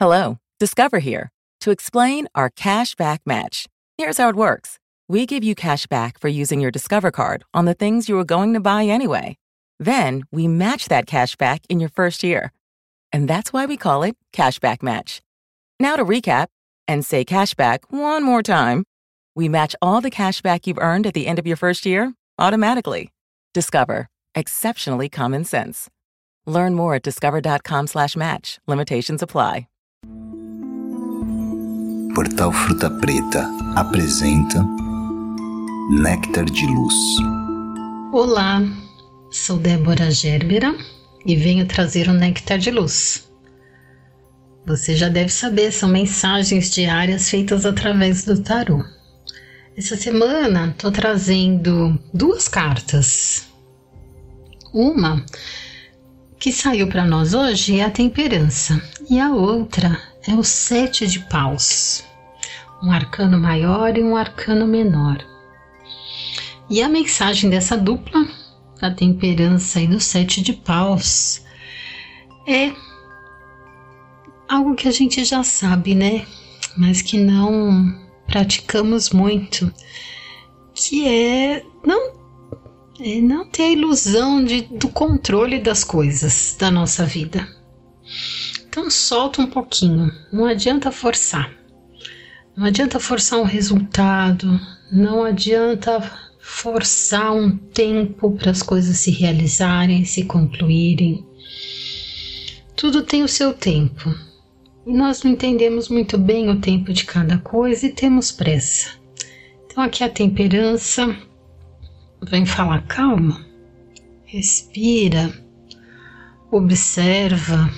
Hello, Discover here to explain our cash back match. Here's how it works we give you cash back for using your Discover card on the things you were going to buy anyway. Then we match that cash back in your first year. And that's why we call it Cashback Match. Now to recap and say cashback one more time. We match all the cashback you've earned at the end of your first year automatically. Discover. Exceptionally common sense. Learn more at discover.com slash match. Limitations apply. Portal Fruta Preta apresenta Néctar de Luz. Olá, sou Débora Gerbera e venho trazer o Néctar de Luz. Você já deve saber, são mensagens diárias feitas através do tarô. Essa semana estou trazendo duas cartas. Uma que saiu para nós hoje é a temperança e a outra é o sete de paus, um arcano maior e um arcano menor. E a mensagem dessa dupla, da temperança e do sete de paus, é algo que a gente já sabe, né? Mas que não praticamos muito, que é não, é não ter a ilusão de, do controle das coisas da nossa vida. Então solta um pouquinho, não adianta forçar. Não adianta forçar um resultado, não adianta forçar um tempo para as coisas se realizarem, se concluírem. Tudo tem o seu tempo. E nós não entendemos muito bem o tempo de cada coisa e temos pressa. Então aqui a temperança vem falar calma, respira, observa,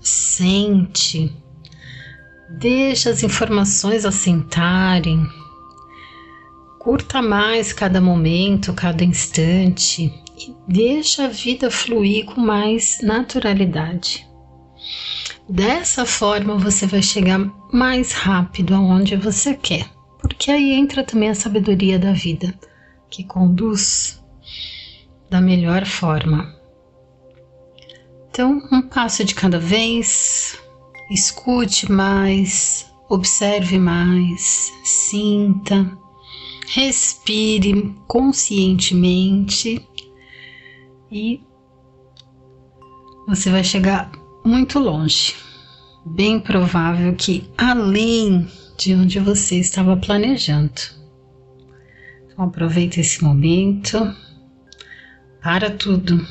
sente, deixa as informações assentarem, curta mais cada momento, cada instante e deixa a vida fluir com mais naturalidade. Dessa forma você vai chegar mais rápido aonde você quer, porque aí entra também a sabedoria da vida, que conduz da melhor forma. Então, um passo de cada vez, escute mais, observe mais, sinta, respire conscientemente e você vai chegar muito longe. Bem provável que além de onde você estava planejando. Então aproveita esse momento, para tudo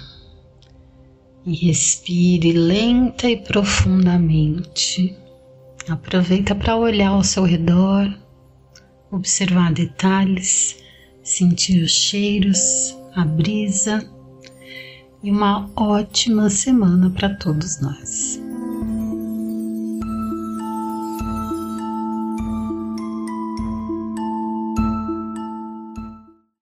e respire lenta e profundamente. Aproveita para olhar ao seu redor, observar detalhes, sentir os cheiros, a brisa e uma ótima semana para todos nós.